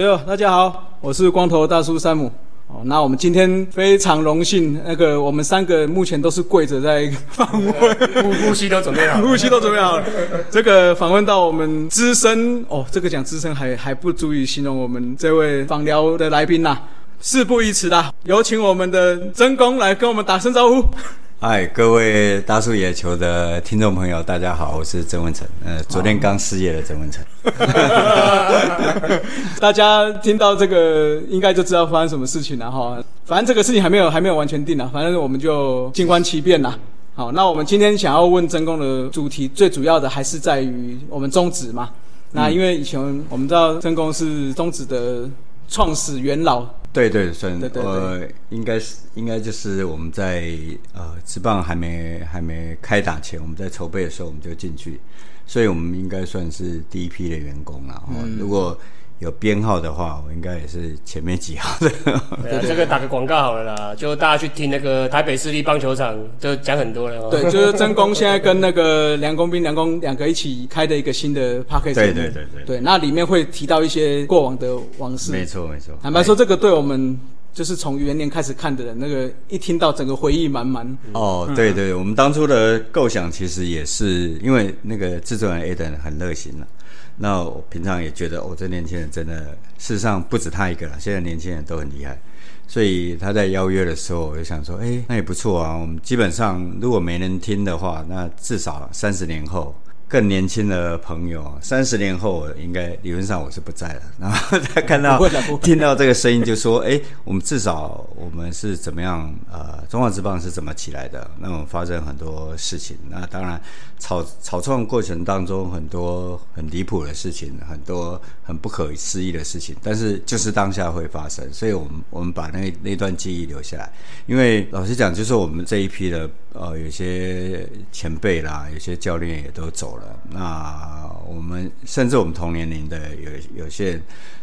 哟，大家好，我是光头大叔山姆。哦，那我们今天非常荣幸，那个我们三个目前都是跪着在访问，呼呼吸都准备好，呼吸都准备好了。这个访问到我们资深哦，这个讲资深还还不足以形容我们这位访聊的来宾呐。事不宜迟啦，有请我们的曾公来跟我们打声招呼。嗨，各位大叔野球的听众朋友，大家好，我是曾文成。呃，昨天刚失业的曾文成。大家听到这个，应该就知道发生什么事情了哈。反正这个事情还没有还没有完全定了，反正我们就静观其变啦。好，那我们今天想要问曾公的主题，最主要的还是在于我们中指嘛。那因为以前我们知道曾公是中指的创始元老。对对，算呃，应该是应该就是我们在呃，职棒还没还没开打前，我们在筹备的时候我们就进去，所以我们应该算是第一批的员工了。如果有编号的话，我应该也是前面几号的。对，这个打个广告好了啦，就大家去听那个台北市立棒球场，就讲很多了。对，就是曾公现在跟那个梁公斌、梁公两个一起开的一个新的 p a r k a 对对对对。对，那里面会提到一些过往的往事。没错没错。坦白说，这个对我们就是从元年开始看的人，那个一听到整个回忆满满。哦，对对，我们当初的构想其实也是因为那个制作人 Aden 很热心了。那我平常也觉得，我这年轻人真的，事实上不止他一个了。现在年轻人都很厉害，所以他在邀约的时候，我就想说，哎，那也不错啊。我们基本上如果没人听的话，那至少三十年后。更年轻的朋友，三十年后应该理论上我是不在了。然后他看到 听到这个声音，就说：“哎，我们至少我们是怎么样？呃，中华之棒是怎么起来的？那么发生很多事情。那当然草草创过程当中很多很离谱的事情，很多很不可思议的事情。但是就是当下会发生，所以我们我们把那那段记忆留下来。因为老实讲，就是我们这一批的呃，有些前辈啦，有些教练也都走了。”那我们甚至我们同年龄的有有些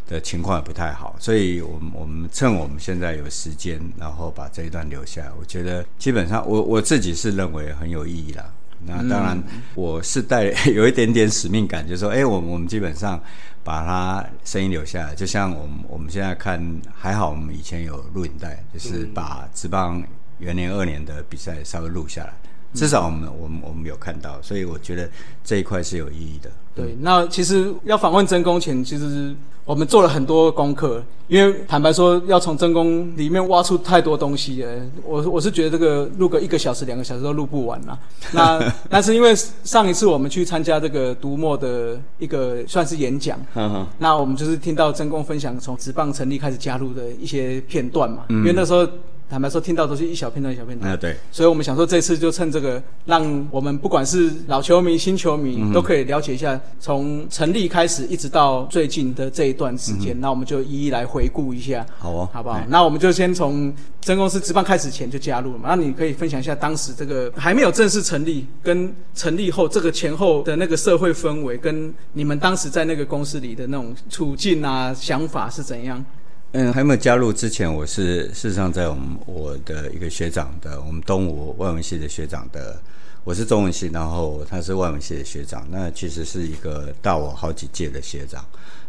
的情况也不太好，所以我们我们趁我们现在有时间，然后把这一段留下来。我觉得基本上我我自己是认为很有意义啦。那当然我是带 有一点点使命感，就是说，哎，我我们基本上把它声音留下来，就像我们我们现在看还好，我们以前有录影带，就是把职棒元年二年的比赛稍微录下来。至少我们我们我们有看到，所以我觉得这一块是有意义的。对，那其实要访问真宫前，其实我们做了很多功课，因为坦白说，要从真宫里面挖出太多东西了。我我是觉得这个录个一个小时、两个小时都录不完了。那但是因为上一次我们去参加这个读墨的一个算是演讲，那我们就是听到真宫分享从职棒成立开始加入的一些片段嘛，因为那时候。坦白说，听到都是一小片段、一小片段。啊，对。所以我们想说，这次就趁这个，让我们不管是老球迷、新球迷，都可以了解一下从成立开始一直到最近的这一段时间。那我们就一一来回顾一下。好哦，好不好？那我们就先从真公司值班开始前就加入了嘛。那你可以分享一下当时这个还没有正式成立，跟成立后这个前后的那个社会氛围，跟你们当时在那个公司里的那种处境啊、想法是怎样？嗯，还没有加入之前，我是事实上在我们我的一个学长的，我们东吴外文系的学长的，我是中文系，然后他是外文系的学长，那其实是一个大我好几届的学长。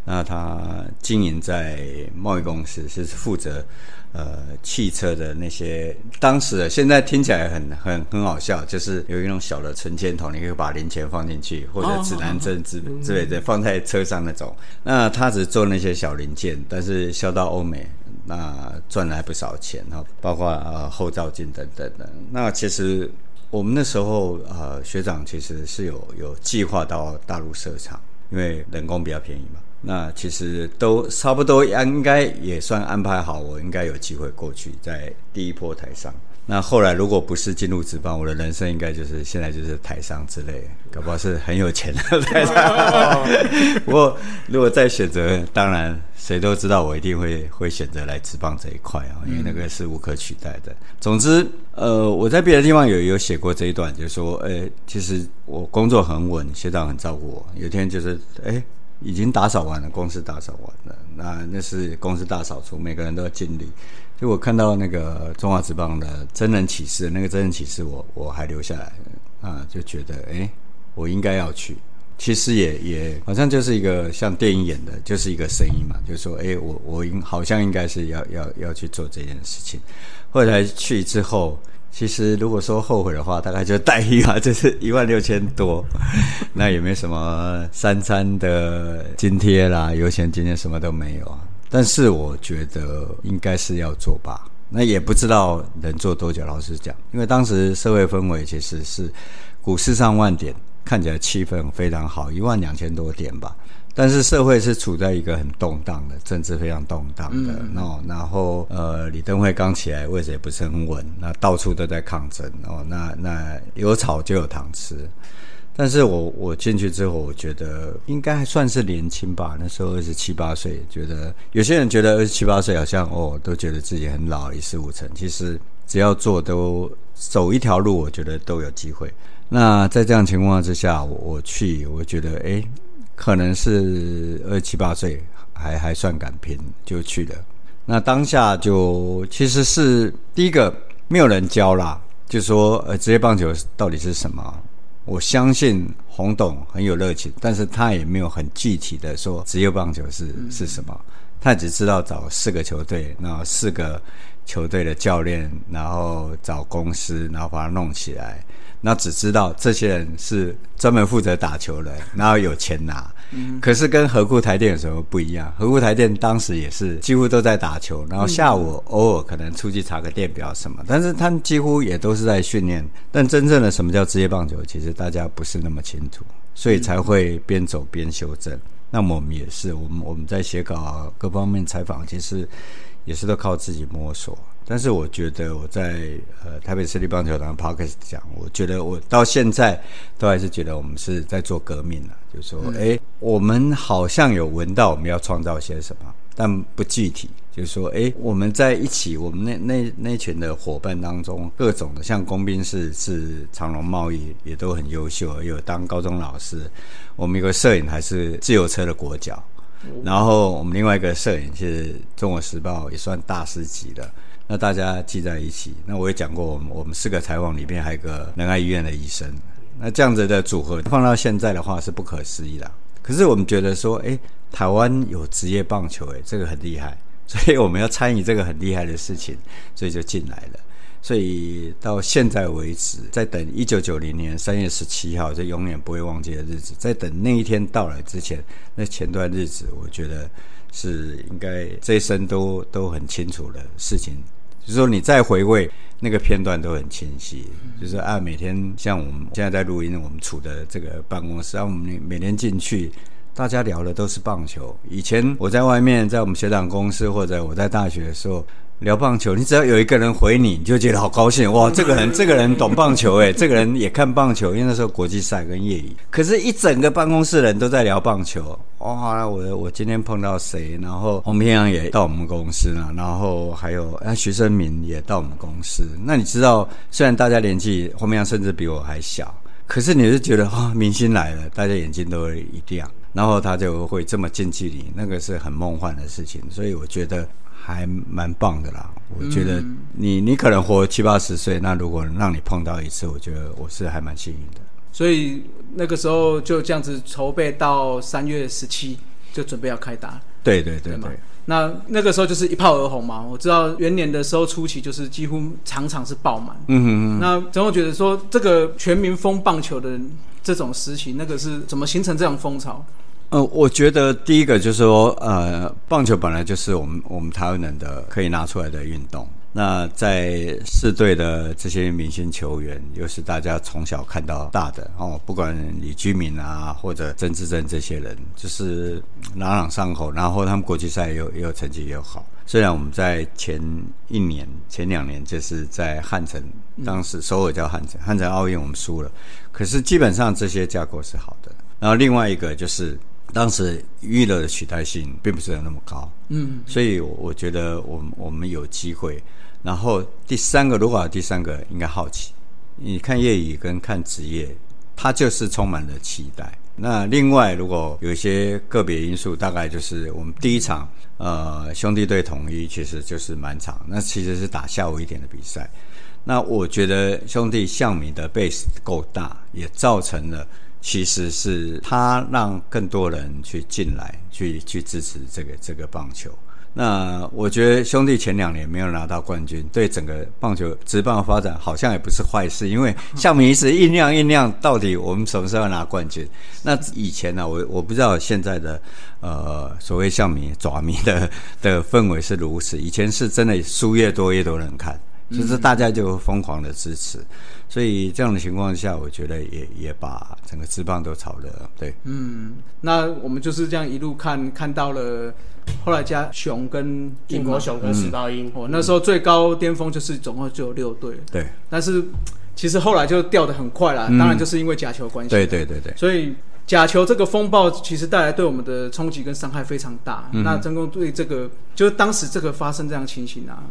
那他经营在贸易公司，是负责呃汽车的那些。当时现在听起来很很很好笑，就是有一种小的存钱筒，你可以把零钱放进去，或者指南针之之类的放在车上那种。那他只做那些小零件，但是销到欧美，那赚了不少钱哈，包括呃后照镜等等的。那其实我们那时候呃学长其实是有有计划到大陆设厂，因为人工比较便宜嘛。那其实都差不多，应该也算安排好，我应该有机会过去，在第一波台上。那后来如果不是进入职棒，我的人生应该就是现在就是台商之类，搞不好是很有钱的 台商。不过如果再选择，当然谁都知道我一定会会选择来职棒这一块啊，因为那个是无可取代的。总之，呃，我在别的地方有有写过这一段，就是说，呃，其实我工作很稳，学长很照顾我。有一天就是，哎。已经打扫完了，公司打扫完了，那那是公司大扫除，每个人都要尽力。就我看到那个中华职棒的真人启事，那个真人启事，我我还留下来啊，就觉得哎，我应该要去。其实也也好像就是一个像电影演的，就是一个声音嘛，就是说，哎，我我应好像应该是要要要去做这件事情。后来去之后，其实如果说后悔的话，大概就待遇啊，就是一万六千多，那也没什么三餐的津贴啦，油钱津贴什么都没有啊。但是我觉得应该是要做吧，那也不知道能做多久。老实讲，因为当时社会氛围其实是股市上万点。看起来气氛非常好，一万两千多点吧。但是社会是处在一个很动荡的，政治非常动荡的。那然后呃，李登辉刚起来，位置也不是很稳，那到处都在抗争哦。那那有草就有糖吃。但是我我进去之后，我觉得应该还算是年轻吧。那时候二十七八岁，觉得有些人觉得二十七八岁好像哦，都觉得自己很老，一事无成。其实只要做，都走一条路，我觉得都有机会。那在这样情况之下，我去，我觉得哎，可能是二十七八岁还还算敢拼，就去了。那当下就其实是第一个没有人教啦，就说呃职业棒球到底是什么？我相信洪董很有热情，但是他也没有很具体的说职业棒球是是什么，他只知道找四个球队，那四个球队的教练，然后找公司，然后把它弄起来。那只知道这些人是专门负责打球的，然后有钱拿。嗯。可是跟河库台电有什么不一样？河库台电当时也是几乎都在打球，然后下午偶尔可能出去查个电表什么，但是他们几乎也都是在训练。但真正的什么叫职业棒球，其实大家不是那么清楚，所以才会边走边修正。那么我们也是，我们我们在写稿各方面采访，其实也是都靠自己摸索。但是我觉得我在呃台北市立棒球场 Parkes 讲，我觉得我到现在都还是觉得我们是在做革命了，就是说，哎，我们好像有闻到我们要创造些什么，但不具体。就是说，哎，我们在一起，我们那那那群的伙伴当中，各种的，像工兵是是长隆贸易，也都很优秀，有当高中老师。我们有个摄影还是自由车的国脚，然后我们另外一个摄影是中国时报，也算大师级的。那大家聚在一起，那我也讲过，我们我们四个采访里面还有个仁爱医院的医生，那这样子的组合放到现在的话是不可思议的。可是我们觉得说，哎，台湾有职业棒球，哎，这个很厉害，所以我们要参与这个很厉害的事情，所以就进来了。所以到现在为止，在等一九九零年三月十七号，这永远不会忘记的日子，在等那一天到来之前，那前段日子，我觉得是应该这一生都都很清楚的事情。就是说，你再回味那个片段都很清晰。就是啊，每天像我们现在在录音，我们处的这个办公室，啊，我们每天进去，大家聊的都是棒球。以前我在外面，在我们学长公司，或者我在大学的时候。聊棒球，你只要有一个人回你，你就觉得好高兴哇！这个人，这个人懂棒球诶，这个人也看棒球，因为那时候国际赛跟业余。可是，一整个办公室人都在聊棒球哇！我我今天碰到谁？然后洪平阳也到我们公司了，然后还有啊徐生明也到我们公司。那你知道，虽然大家年纪洪平阳甚至比我还小，可是你是觉得啊，明星来了，大家眼睛都会一亮，然后他就会这么近距离，那个是很梦幻的事情。所以我觉得。还蛮棒的啦，我觉得你你可能活七八十岁，那如果让你碰到一次，我觉得我是还蛮幸运的。所以那个时候就这样子筹备到三月十七，就准备要开打。对对对对。那那个时候就是一炮而红嘛。我知道元年的时候初期就是几乎场场是爆满。嗯哼哼。那总会觉得说这个全民疯棒球的这种时期，那个是怎么形成这样风潮？呃，我觉得第一个就是说，呃，棒球本来就是我们我们台湾人的可以拿出来的运动。那在四队的这些明星球员，又是大家从小看到大的哦，不管李居民啊，或者曾志珍这些人，就是朗朗上口。然后他们国际赛又又成绩又好。虽然我们在前一年、前两年就是在汉城，当时首尔叫汉城，汉城奥运我们输了，可是基本上这些架构是好的。然后另外一个就是。当时娱乐的取代性并不是有那么高，嗯，所以我觉得我们我们有机会。然后第三个，如果第三个应该好奇，你看业余跟看职业，他就是充满了期待。那另外，如果有一些个别因素，大概就是我们第一场呃兄弟队统一，其实就是满场，那其实是打下午一点的比赛。那我觉得兄弟向米的 base 够大，也造成了。其实是他让更多人去进来，去去支持这个这个棒球。那我觉得兄弟前两年没有拿到冠军，对整个棒球职棒发展好像也不是坏事，因为像迷一直酝酿酝酿，到底我们什么时候拿冠军？那以前呢，我我不知道现在的呃所谓像迷爪迷的的氛围是如此，以前是真的输越多越多人看，就是大家就疯狂的支持，所以这样的情况下，我觉得也也把整个资棒都炒热对，嗯，那我们就是这样一路看看到了。后来加熊跟英国熊跟石刀鹰，哦，那时候最高巅峰就是总共就有六队。对，但是其实后来就掉的很快了，当然就是因为假球关系。对对对对。所以假球这个风暴其实带来对我们的冲击跟伤害非常大。那真公对这个，就是当时这个发生这样情形啊，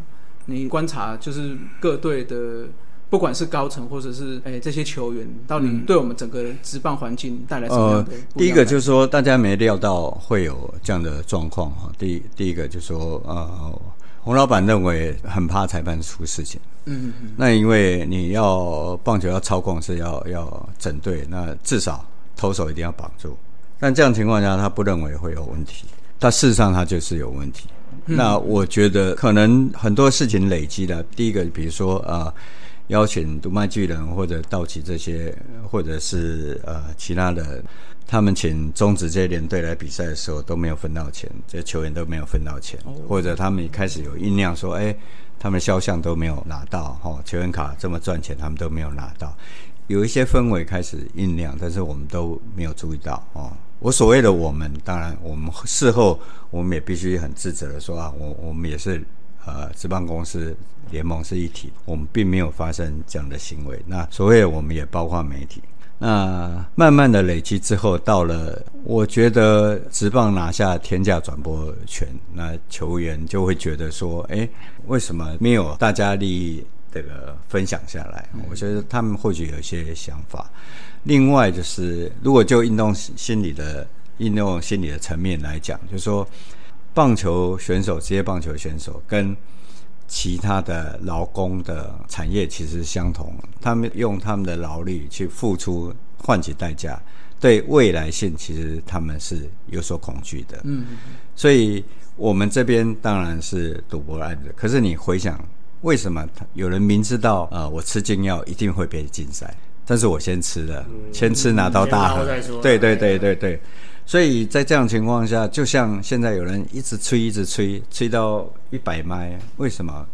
你观察就是各队的。不管是高层或者是诶这些球员，到底对我们整个职棒环境带来什么样的？第一个就是说，大家没料到会有这样的状况哈。第第一个就是说，呃，洪老板认为很怕裁判出事情。嗯嗯。那因为你要棒球要操控是要要整队，那至少投手一定要绑住。但这样情况下，他不认为会有问题。但事实上，他就是有问题。那我觉得可能很多事情累积了。第一个，比如说啊。邀请独卖巨人或者道奇这些，或者是呃其他的，他们请中职这些连队来比赛的时候都没有分到钱，这些球员都没有分到钱，或者他们一开始有酝酿说，哎，他们肖像都没有拿到，哈，球员卡这么赚钱，他们都没有拿到，有一些氛围开始酝酿，但是我们都没有注意到，哦，我所谓的我们，当然我们事后我们也必须很自责的说啊，我我们也是。呃，职棒公司联盟是一体，我们并没有发生这样的行为。那所谓我们也包括媒体。那慢慢的累积之后，到了我觉得职棒拿下天价转播权，那球员就会觉得说，哎，为什么没有大家利益这个分享下来？我觉得他们或许有些想法。另外就是，如果就运动心理的运动心理的层面来讲，就是说。棒球选手，职业棒球选手跟其他的劳工的产业其实相同，他们用他们的劳力去付出，换取代价，对未来性其实他们是有所恐惧的。嗯，所以我们这边当然是赌博案子，可是你回想，为什么有人明知道啊，我吃禁药一定会被禁赛，但是我先吃了，先吃拿到大盒，对对对对对。所以在这样情况下，就像现在有人一直吹，一直吹，吹到一百迈，为什么？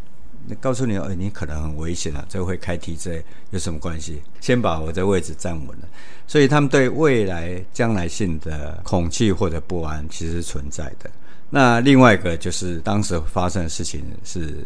你告诉你，哎，你可能很危险了，这会开 TJ，有什么关系？先把我这位置站稳了。所以他们对未来将来性的恐惧或者不安，其实是存在的。那另外一个就是当时发生的事情是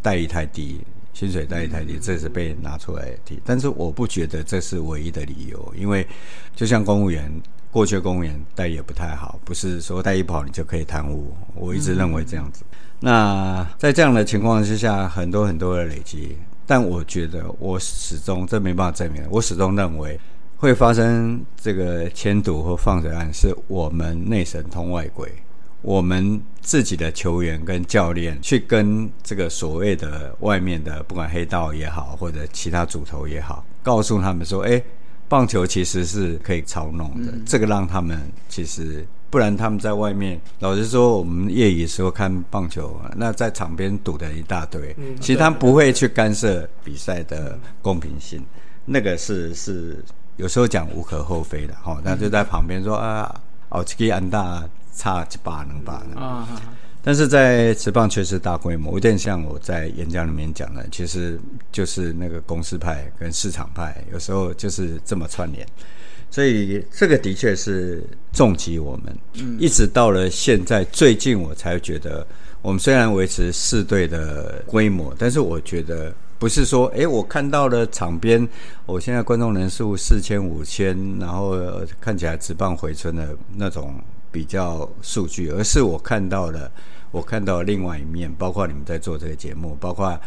待遇太低，薪水待遇太低，这是被拿出来提。但是我不觉得这是唯一的理由，因为就像公务员。过去公务员待遇也不太好，不是说待遇不好你就可以贪污。我一直认为这样子。那在这样的情况之下，很多很多的累积，但我觉得我始终这没办法证明。我始终认为会发生这个迁赌或放水案，是我们内神通外鬼，我们自己的球员跟教练去跟这个所谓的外面的不管黑道也好，或者其他主头也好，告诉他们说：哎。棒球其实是可以操弄的，这个让他们其实不然他们在外面，老实说，我们业余时候看棒球，那在场边堵的一大堆，其实他不会去干涉比赛的公平性，那个是是有时候讲无可厚非的哈，那就在旁边说啊，奥奇基安大差几把能把的。但是在职棒确实大规模，有点像我在演讲里面讲的，其实就是那个公司派跟市场派，有时候就是这么串联，所以这个的确是重击我们。嗯，一直到了现在，最近我才觉得，我们虽然维持四队的规模，但是我觉得不是说，哎，我看到了场边，我现在观众人数四千五千，然后看起来职棒回春的那种。比较数据，而是我看到了，我看到另外一面，包括你们在做这个节目，包括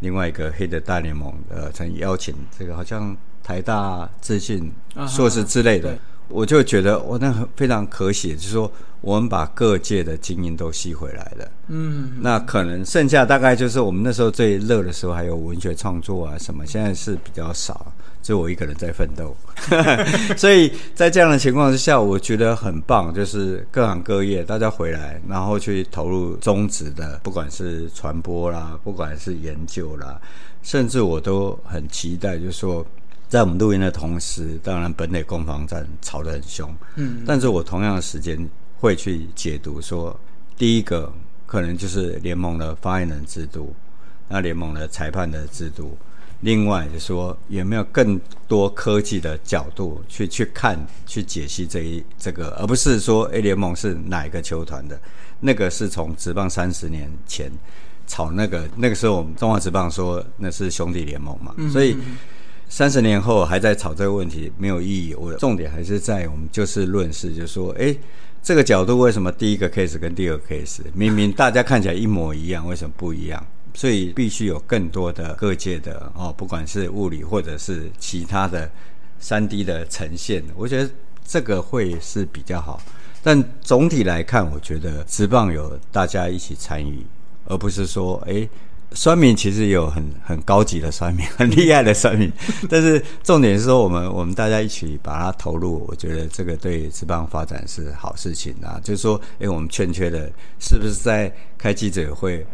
另外一个黑的大联盟，呃，曾邀请这个好像台大资讯硕士之类的，我就觉得我那很非常可喜，就是说我们把各界的精英都吸回来了。嗯，那可能剩下大概就是我们那时候最热的时候，还有文学创作啊什么，现在是比较少，就我一个人在奋斗。所以在这样的情况之下，我觉得很棒，就是各行各业大家回来，然后去投入中职的，不管是传播啦，不管是研究啦，甚至我都很期待，就是说。在我们录音的同时，当然本垒攻防战吵得很凶，嗯，但是我同样的时间会去解读说，第一个可能就是联盟的发言人制度，那联盟的裁判的制度，另外就说有没有更多科技的角度去去看去解析这一这个，而不是说 A 联盟是哪一个球团的，那个是从职棒三十年前炒那个那个时候我们中华职棒说那是兄弟联盟嘛，所以。三十年后还在炒这个问题没有意义。我重点还是在我们就事论事，就说，哎，这个角度为什么第一个 case 跟第二个 case 明明大家看起来一模一样，为什么不一样？所以必须有更多的各界的哦，不管是物理或者是其他的三 D 的呈现，我觉得这个会是比较好。但总体来看，我觉得直棒有大家一起参与，而不是说，哎。酸民其实有很很高级的酸民，很厉害的酸民，但是重点是说，我们我们大家一起把它投入，我觉得这个对职棒发展是好事情啊。就是说，哎，我们欠缺的，是不是在开记者会，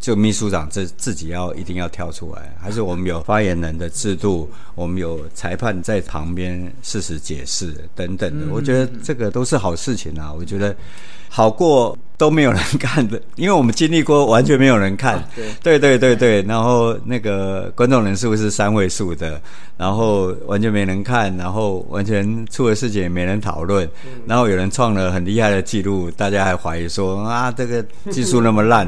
就秘书长自自己要一定要跳出来，还是我们有发言人的制度，我们有裁判在旁边事实解释等等的，我觉得这个都是好事情啊。我觉得好过。都没有人看的，因为我们经历过完全没有人看，对。对对对然后那个观众人数是三位数的，然后完全没人看，然后完全出了事情也没人讨论，然后有人创了很厉害的记录，大家还怀疑说啊这个技术那么烂，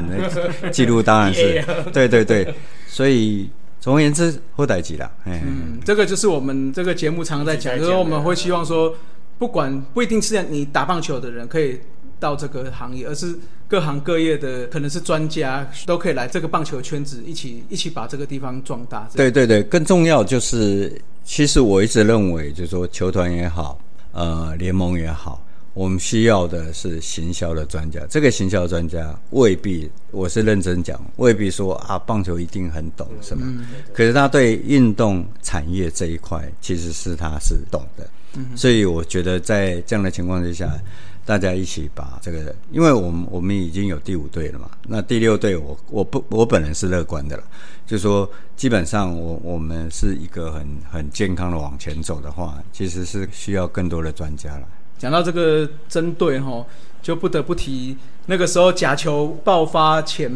记录当然是 对对对，所以总而言之后代级了，嗯，这个就是我们这个节目常常在讲，就是我们会希望说，不管不一定是你打棒球的人可以。到这个行业，而是各行各业的可能是专家都可以来这个棒球圈子一起一起把这个地方壮大。对对对，更重要就是，其实我一直认为，就是说球团也好，呃，联盟也好，我们需要的是行销的专家。这个行销专家未必，我是认真讲，未必说啊，棒球一定很懂什么，可是他对运动产业这一块其实是他是懂的。所以我觉得在这样的情况之下。大家一起把这个，因为我们我们已经有第五队了嘛，那第六队我我不我本人是乐观的了，就说基本上我我们是一个很很健康的往前走的话，其实是需要更多的专家了。讲到这个针对哈，就不得不提那个时候假球爆发前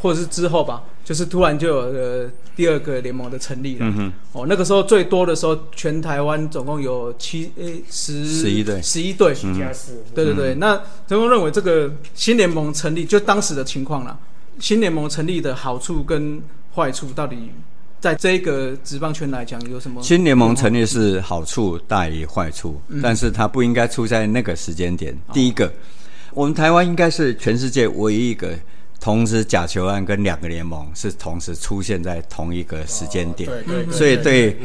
或者是之后吧。就是突然就有呃第二个联盟的成立了，哦，那个时候最多的时候，全台湾总共有七诶十十一队，十一队，加四，对对对。那陈工认为这个新联盟成立，就当时的情况啦，新联盟成立的好处跟坏处，到底在这个职棒圈来讲有什么？新联盟成立是好处大于坏处，但是它不应该出在那个时间点。第一个，我们台湾应该是全世界唯一一个。同时，假球案跟两个联盟是同时出现在同一个时间点，所以对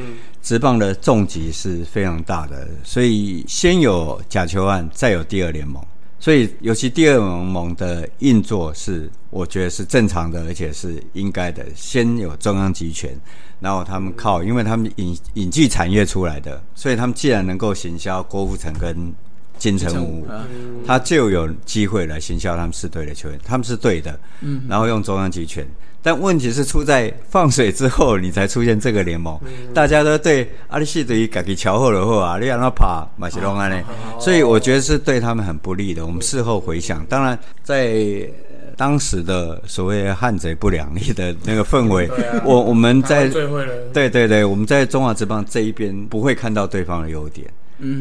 职棒的重击是非常大的。所以先有假球案，再有第二联盟。所以尤其第二联盟的运作是，我觉得是正常的，而且是应该的。先有中央集权，然后他们靠，因为他们引引进产业出来的，所以他们既然能够行销郭富城跟。金城武，他就有机会来行销他们是对的球员，他们是对的，嗯，然后用中央集权，但问题是出在放水之后，你才出现这个联盟，大家都对阿里西对于改给乔后的后啊，你让他爬马西隆安呢，所以我觉得是对他们很不利的。我们事后回想，当然在当时的所谓汉贼不两立的那个氛围，我我们在对对对，我们在中华职棒这一边不会看到对方的优点。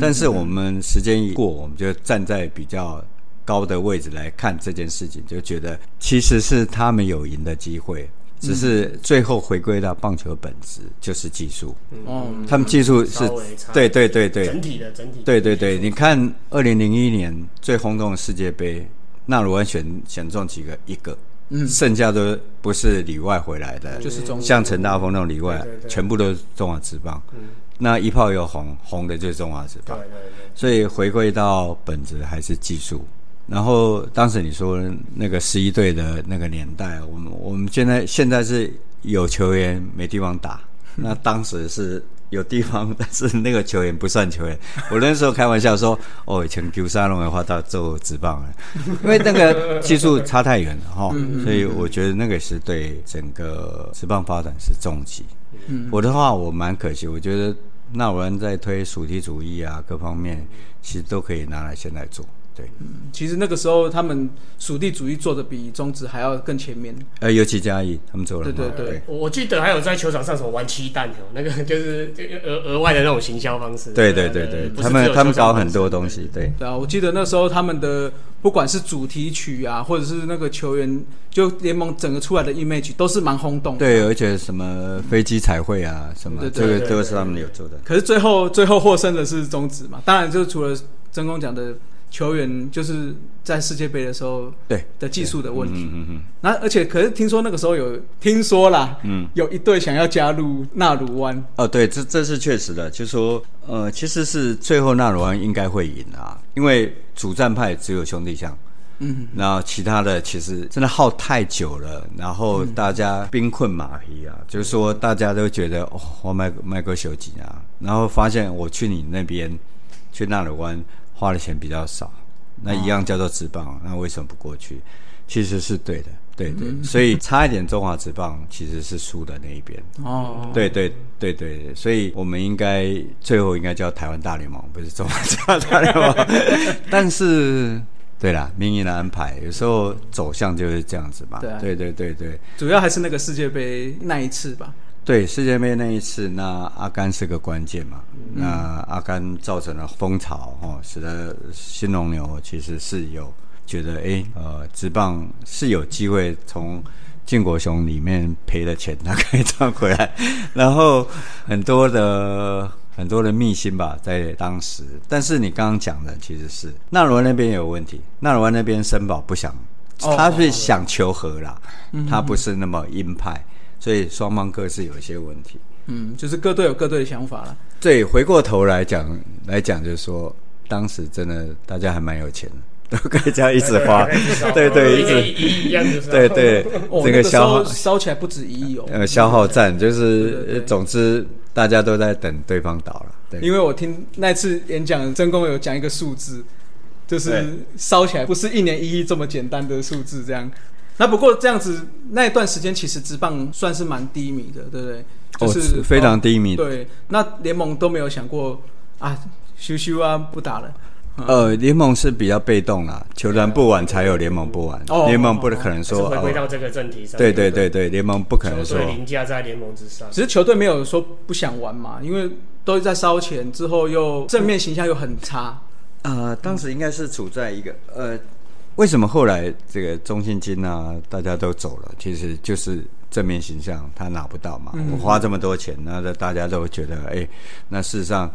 但是我们时间一过，我们就站在比较高的位置来看这件事情，就觉得其实是他们有赢的机会，只是最后回归到棒球本质就是技术。哦，他们技术是，对对对对，整体的整体，对对对。你看二零零一年最轰动的世界杯，纳鲁安选选中几个？一个。嗯剩下都不是里外回来的，就是中像陈大峰那种里外全部都是中华职棒。嗯那一炮又红，红的就是中华职棒。对对对，所以回归到本质还是技术。然后当时你说那个十一队的那个年代，我们我们现在现在是有球员没地方打，那当时是有地方，但是那个球员不算球员。我那时候开玩笑说，哦，以前丢沙龙的话到做职棒了，因为那个技术差太远了哈，所以我觉得那个是对整个职棒发展是重击。我的话，我蛮可惜，我觉得那我们在推属地主义啊，各方面其实都可以拿来现在做。对，嗯其实那个时候他们属地主义做的比中职还要更前面。呃，尤其嘉义他们做了对对对我我记得还有在球场上什么玩鸡蛋哦，那个就是这个额额外的那种行销方式。对对对对，他们他们搞很多东西，对。对啊，我记得那时候他们的不管是主题曲啊，或者是那个球员，就联盟整个出来的 image 都是蛮轰动的。对，而且什么飞机彩绘啊，什么对这个都是他们有做的。可是最后最后获胜的是中职嘛，当然就除了真空讲的球员，就是在世界杯的时候对。的技术的问题。嗯嗯那而且可是听说那个时候有听说啦，嗯，有一队想要加入纳鲁湾，哦，对，这这是确实的，就说呃，其实是最后纳鲁湾应该会赢啊，因为主战派只有兄弟象。嗯，然后其他的其实真的耗太久了，然后大家兵困马疲啊，就是说大家都觉得哦，我卖卖个手机啊，然后发现我去你那边去纳鲁湾花的钱比较少，那一样叫做职棒，那为什么不过去？其实是对的，对对，所以差一点中华职棒其实是输的那一边。哦，对对对对，所以我们应该最后应该叫台湾大联盟，不是中华大联盟。但是，对啦，命运的安排有时候走向就是这样子嘛。对啊对对对对主要还是那个世界杯那一次吧。对，世界杯那一次，那阿甘是个关键嘛。那阿甘造成了风潮哦，使得新龙牛其实是有觉得，哎，呃，直棒是有机会从建国雄里面赔了钱，他可以赚回来。然后很多的很多的秘辛吧，在当时。但是你刚刚讲的其实是纳罗那边也有问题，纳罗那边森宝不想，哦他是想求和啦，他不是那么鹰派，所以双方各自有一些问题。嗯，就是各队有各队的想法了。对，回过头来讲来讲，就是说当时真的大家还蛮有钱的，都可以这样一直花，对对，一直一一样的对对，哦，这个消耗烧起来不止一亿哦。呃消耗战，就是总之大家都在等对方倒了，对。因为我听那次演讲，曾公有讲一个数字，就是对烧起来不是一年一亿这么简单的数字，这样。那不过这样子那一段时间，其实职棒算是蛮低迷的，对不对？就是、哦非常低迷对，那联盟都没有想过啊，休休啊，不打了。呃，联盟是比较被动啦，球团不玩才有联盟不玩哦，联盟不可能说哦，回归到这个正题上。对对对对，联盟不可能说球队凌驾在联盟之上。只是球队没有说不想玩嘛，因为都在烧钱，之后又正面形象又很差。呃，当时应该是处在一个呃，为什么后来这个中信金啊，大家都走了，其实就是正面形象他拿不到嘛。我花这么多钱，那大家都觉得，哎，那事实上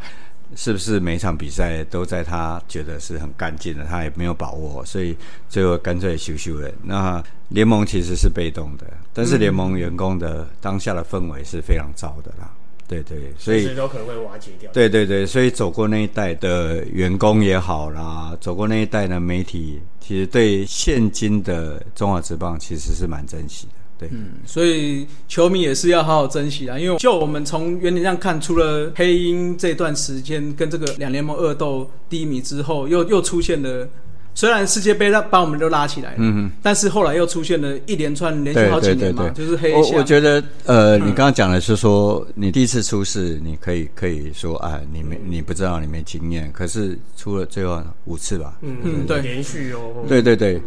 是不是每一场比赛都在他觉得是很干净的，他也没有把握，所以最后干脆休休了。那联盟其实是被动的，但是联盟员工的当下的氛围是非常糟的啦。对对，所以都可能会瓦解掉。对对对，所以走过那一代的员工也好啦，走过那一代的媒体，其实对现今的中华职棒其实是蛮珍惜的。对，嗯，所以球迷也是要好好珍惜啊，因为就我们从原理上看，除了黑鹰这段时间跟这个两联盟恶斗低迷之后，又又出现了。虽然世界杯让把我们都拉起来了，嗯但是后来又出现了一连串连续对好几年嘛，对对对，就是黑我我。觉得，呃，你刚刚讲的是说，你第一次出事，你可以可以说，哎，你没你不知道，你没经验。可是出了最后五次吧，嗯嗯对连续哦。对对对，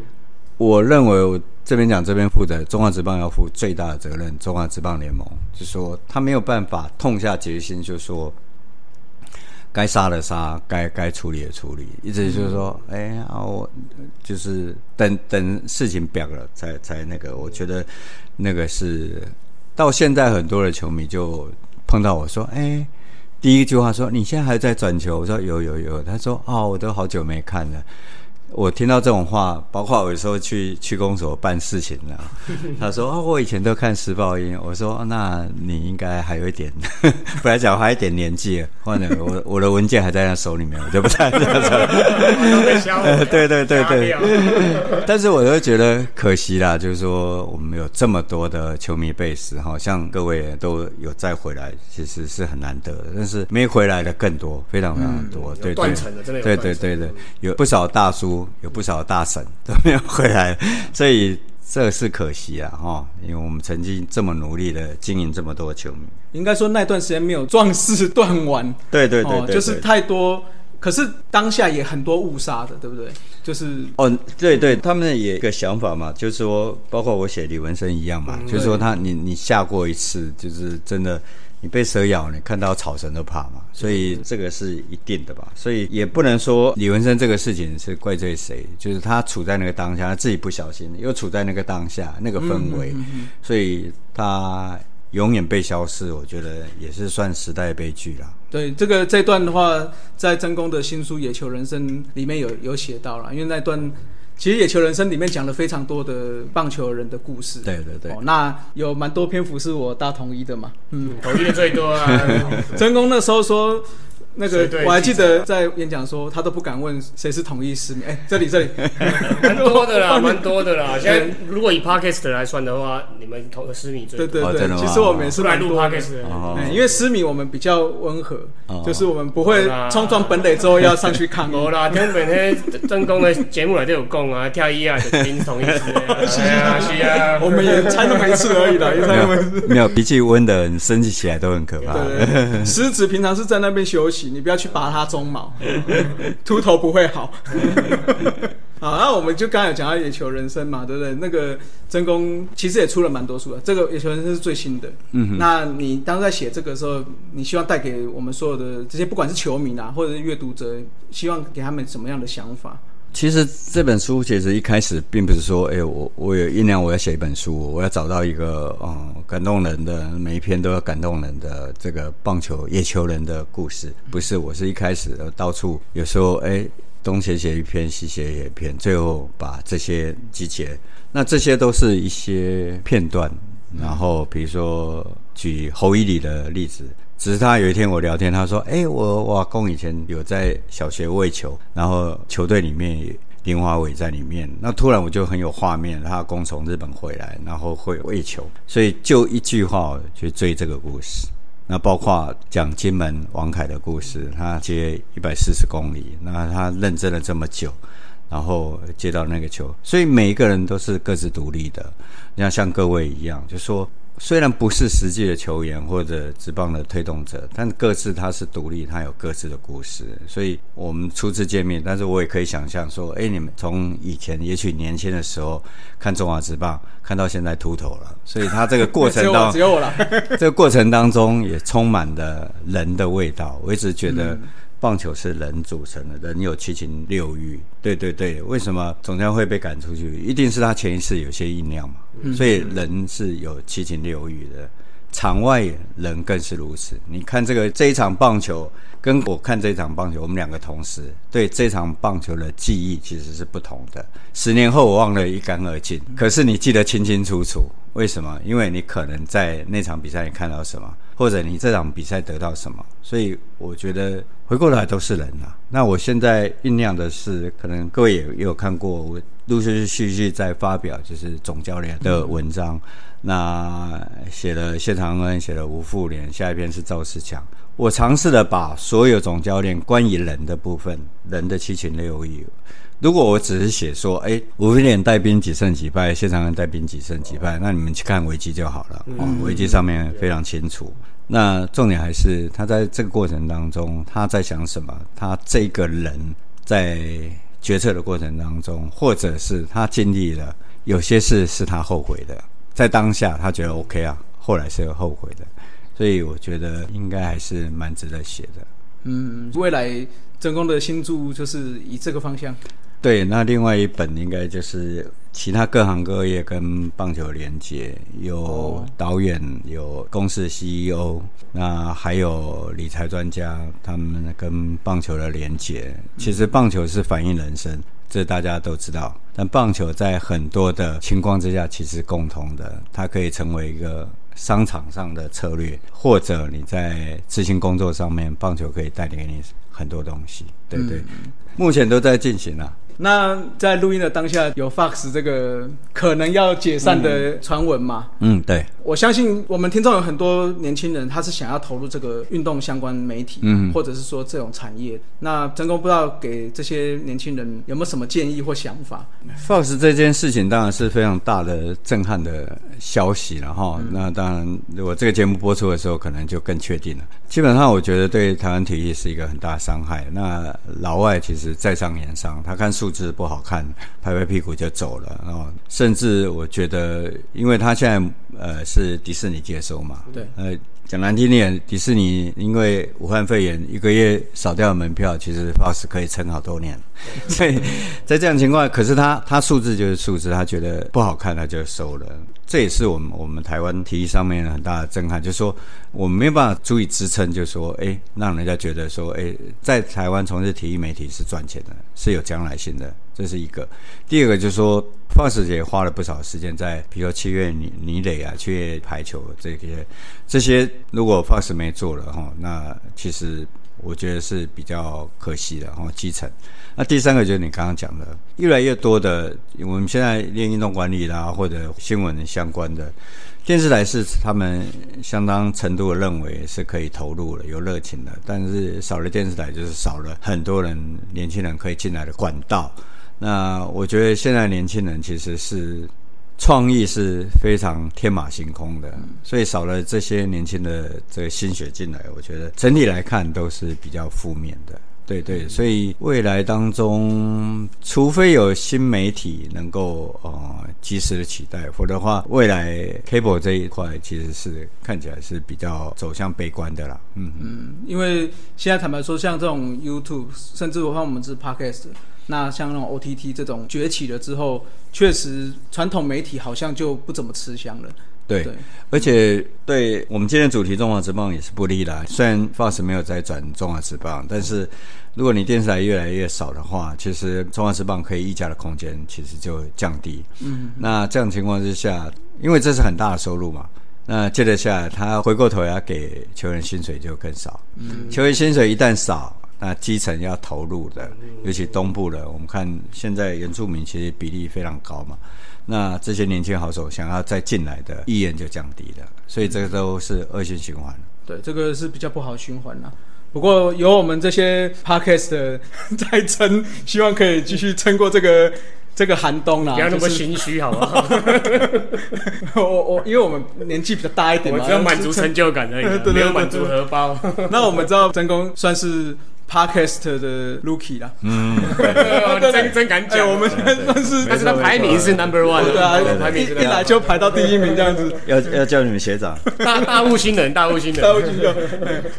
我认为我这边讲这边负责，中华职棒要负最大的责任。中华职棒联盟就说他没有办法痛下决心，就说该杀的杀，该该处理的处理，一直就是说，哎、啊，我就是等等事情表了才才那个。我觉得那个是到现在很多的球迷就碰到我说，哎、第一句话说：“你现在还在转球？”我说：“有有有。”他说：“哦，我都好久没看了。”我听到这种话，包括我有时候去去公所办事情呢，他说：“哦，我以前都看时报音。”我说：“哦那你应该还有一点，本来讲还有一点年纪，或者我我的文件还在他手里面，我就不太这样说。都被销毁了 对对对对但是我就觉得可惜啦，就是说我们有这么多的球迷贝斯，好像各位都有再回来，其实是很难得的。但是没回来的更多，非常非常多。对对对对对对，有不少大叔，有不少大神 都没有回来，所以这是可惜啊哈，因为我们曾经这么努力的经营这么多球迷。应该说那段时间没有壮士断腕，对对对哦，就是太多。可是当下也很多误杀的，对不对？就是哦，对对，他们也一个想法嘛，就是说，包括我写李文生一样嘛，就是说他你你下过一次，就是真的你被蛇咬，你看到草绳都怕嘛，所以这个是一定的吧，所以也不能说李文生这个事情是怪罪谁，就是他处在那个当下，他自己不小心又处在那个当下那个氛围，所以他永远被消失，我觉得也是算时代悲剧啦。对这个这段的话，在真宫的新书《野球人生》里面有有写到了，因为那段其实《野球人生》里面讲了非常多的棒球人的故事。对对对哦，那有蛮多篇幅是我大同一的嘛。嗯，统一的最多啊，真功那时候说。那个对我还记得在演讲说，他都不敢问谁是统一师名。哎，这里这里，蛮多的啦，蛮多的啦。现在如果以 podcast 来算的话，你们同思米最多。对对对，其实我们也是来录蛮多的。podcast 的哦嗯因为思米我们比较温和，哦就是我们不会冲撞本垒之后要上去抗议。无啦，听每天正宫的节目内都有讲啊，跳一啊，就听同一次啊，是啊，是啊。我们也才那么一次而已啦，也才没那么一次。有没有脾气温的人生气起来都很可怕。对对对，狮子平常是在那边休息，你不要去拔它鬃毛，秃头不会好。好，那我们就刚才有讲到《野球人生》嘛，对不对？那个真宫其实也出了蛮多书的，这个《野球人生》是最新的。嗯，那你当时在写这个时候，你希望带给我们所有的这些，不管是球迷啊，或者是阅读者，希望给他们什么样的想法？其实这本书其实一开始并不是说，哎、我我有酝酿我要写一本书，我要找到一个嗯感动人的每一篇都要感动人的这个棒球野球人的故事，不是，我是一开始到处有时候哎、东写写一篇，西写一篇，最后把这些集结，那这些都是一些片段，然后比如说举侯一里的例子，只是他有一天我聊天，他说：“哎、我我阿公以前有在小学喂球，然后球队里面林华伟在里面，那突然我就很有画面，他阿公从日本回来，然后会喂球，所以就一句话去追这个故事。那包括讲金门王凯的故事，他接一百四十公里，那他认真了这么久，然后接到那个球，所以每一个人都是各自独立的。你像像各位一样，就说虽然不是实际的球员或者职棒的推动者，但各自他是独立，他有各自的故事。所以我们初次见面，但是我也可以想象说，哎，你们从以前也许年轻的时候看中华职棒，看到现在秃头了，所以他这个过程当 只有我了。这个过程当中也充满了人的味道。我一直觉得棒球是人组成的，人有七情六欲。对对对，为什么总教会被赶出去？一定是他前一次有些酝酿嘛。所以人是有七情六欲的。场外人更是如此。你看这个这一场棒球，跟我看这场棒球，我们两个同时对这场棒球的记忆其实是不同的。十年后我忘了一干二净，可是你记得清清楚楚。为什么？因为你可能在那场比赛你看到什么，或者你这场比赛得到什么。所以我觉得回过来都是人啊。那我现在酝酿的是，可能各位也有看过，我陆陆续续续在发表就是总教练的文章。那写了谢长恩，写了吴富连，下一篇是赵世强。我尝试的把所有总教练关于人的部分，人的七情六欲。如果我只是写说，哎，吴富连带兵几胜几败，谢长恩带兵几胜几败，那你们去看维基就好了。哦，维基上面非常清楚。那重点还是他在这个过程当中，他在想什么？他这个人在决策的过程当中，或者是他经历了有些事是他后悔的。在当下他觉得 OK 啊，后来是有后悔的，所以我觉得应该还是蛮值得写的。嗯，未来真宫的新著就是以这个方向。对，那另外一本应该就是其他各行各业跟棒球连接，有哦导演，有公司 CEO，那还有理财专家，他们跟棒球的连接。其实棒球是反映人生，这大家都知道。但棒球在很多的情况之下，其实共同的，它可以成为一个商场上的策略，或者你在执行工作上面，棒球可以带给你很多东西，对不对？目前都在进行啊。那在录音的当下，有 Fox 这个可能要解散的传闻嘛？嗯，对。我相信我们听众有很多年轻人，他是想要投入这个运动相关媒体，嗯，或者是说这种产业。那真公不知道给这些年轻人有没有什么建议或想法？Fox 这件事情当然是非常大的震撼的消息了哈。那当然，如果这个节目播出的时候，可能就更确定了。基本上，我觉得对台湾体育是一个很大的伤害。那老外其实在商言商，他看数。字不好看，拍拍屁股就走了啊！甚至我觉得，因为他现在呃是迪士尼接收嘛，对，呃讲难听点，迪士尼因为武汉肺炎一个月少掉门票，其实 Fox 可以撑好多年。所以在这样情况，可是他他数字就是数字，他觉得不好看，他就收了。这也是我们我们台湾体育上面很大的震撼，就是说我们没有办法足以支撑，就是说，哎，让人家觉得说，哎，在台湾从事体育媒体是赚钱的，是有将来性的，这是一个。第二个就是说，Fox 也花了不少时间在，比如说七月泥泥垒啊，七月排球这些，这些如果 Fox 没做了哈，那其实我觉得是比较可惜的哈，基层。那第三个就是你刚刚讲的，越来越多的，我们现在练运动管理啦，或者新闻相关的电视台是他们相当程度的认为是可以投入了，有热情的，但是少了电视台就是少了很多人年轻人可以进来的管道。那我觉得现在年轻人其实是创意是非常天马行空的，所以少了这些年轻的这个心血进来，我觉得整体来看都是比较负面的。对对，所以未来当中，除非有新媒体能够呃及时的取代，否则的话，未来 cable 这一块其实是看起来是比较走向悲观的啦。嗯嗯，因为现在坦白说，像这种 YouTube，甚至我看我们是 Podcast，那像那种 OTT 这种崛起了之后，确实传统媒体好像就不怎么吃香了。对，而且对我们今天主题中华职棒也是不利的。虽然 Fox 没有在转中华职棒，但是如果你电视台越来越少的话，其实中华职棒可以溢价的空间其实就降低。嗯，那这样情况之下，因为这是很大的收入嘛，那接着下来他回过头要给球员薪水就更少。嗯，球员薪水一旦少，那基层要投入的，尤其东部的，我们看现在原住民其实比例非常高嘛。那这些年轻好手想要再进来的意愿就降低了，所以这个都是恶性循环。对，这个是比较不好循环了。不过有我们这些 podcast 在撑，希望可以继续撑过这个这个寒冬啦。不要那么心虚，好不好？我我因为我们年纪比较大一点嘛，只要满足成就感而已，没有满足荷包。那我们知道真功算是。Podcast 的 Lucky 啦，嗯，真真敢讲，我们现在算是，但是他排名是 Number One，对啊，排名一来就排到第一名这样子，要要叫你们学长，大大物新人，大物新人，大物新人，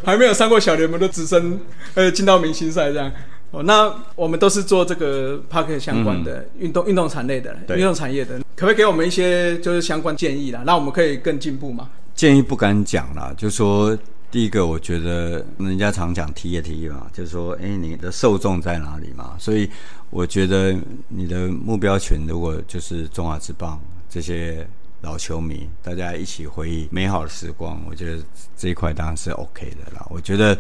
还没有上过小联盟的直升，呃，进到明星赛这样。哦，那我们都是做这个 Podcast 相关的运动运动产类的，运动产业的，可不可以给我们一些就是相关建议啦？那我们可以更进步嘛？建议不敢讲啦，就说。第一个，我觉得人家常讲提也提嘛，就是说，哎，你的受众在哪里嘛？所以我觉得你的目标群如果就是中华之棒这些老球迷，大家一起回忆美好的时光，我觉得这一块当然是 OK 的啦。我觉得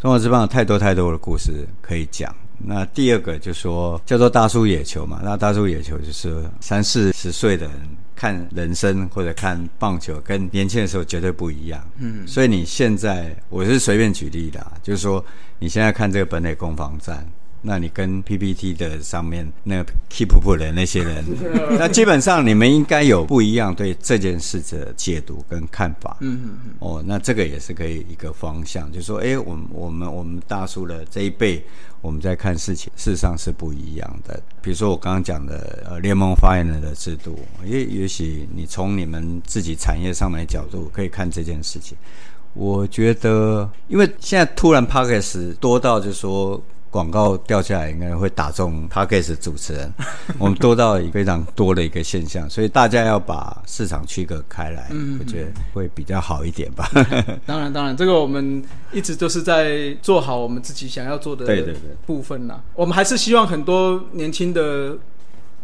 中华之棒有太多太多的故事可以讲。那第二个就说叫做大叔野球嘛，那大叔野球就是三四十岁的人。看人生或者看棒球，跟年轻的时候绝对不一样。嗯，所以你现在我是随便举例的，就是说你现在看这个本垒攻防战，那你跟 PPT 的上面那 Keep 的那些人，那基本上你们应该有不一样对这件事的解读跟看法。嗯嗯嗯。哦，那这个也是可以一个方向，就是说，哎，我们我们我们大叔的这一辈。我们在看事情，事实上是不一样的。比如说我刚刚讲的，呃，联盟发言人的制度，也也许你从你们自己产业上面的角度可以看这件事情。我觉得，因为现在突然 p o c k e t 多到，就是说广告掉下来，应该会打中 p a c k a g e 主持人，我们多到非常多的一个现象，所以大家要把市场区隔开来，我觉得会比较好一点吧。当然，当然，这个我们一直都是在做好我们自己想要做的对对对。部分呐。我们还是希望很多年轻的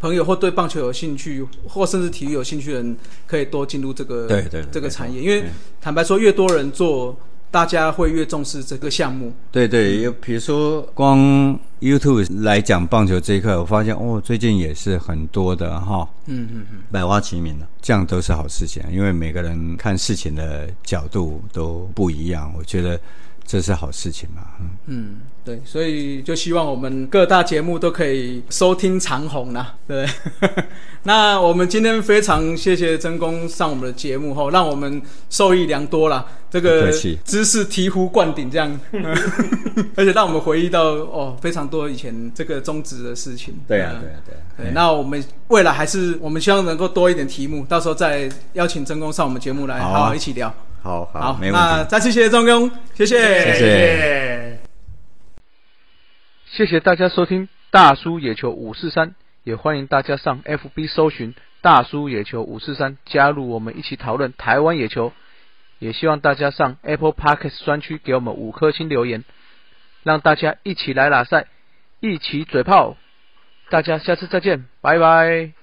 朋友或对棒球有兴趣，或甚至体育有兴趣的人，可以多进入这个对对对这个产业，因为坦白说，越多人做，大家会越重视这个项目。对对，有比如说光 YouTube 来讲棒球这一块，我发现哦，最近也是很多的哈，嗯嗯嗯，百花齐鸣了，这样都是好事情，因为每个人看事情的角度都不一样，我觉得这是好事情嘛。嗯嗯，对，所以就希望我们各大节目都可以收听长虹啦，对不对？那我们今天非常谢谢真公上我们的节目后，让我们受益良多啦。这不个知识醍醐灌顶，这样，而且让我们回忆到哦非常多以前这个宗旨的事情。对啊，嗯对啊，对啊。对，那我们未来还是我们希望能够多一点题目，到时候再邀请真公上我们节目来好好一起聊。好好，好，没问题。那再次谢谢真公，谢谢，谢谢谢。谢谢大家收听大叔野球五四三，也欢迎大家上 FB 搜寻大叔野球五四三，加入我们一起讨论台湾野球。也希望大家上 Apple Podcast 专区给我们五颗星留言，让大家一起来拉赛，一起嘴炮。大家下次再见，拜拜。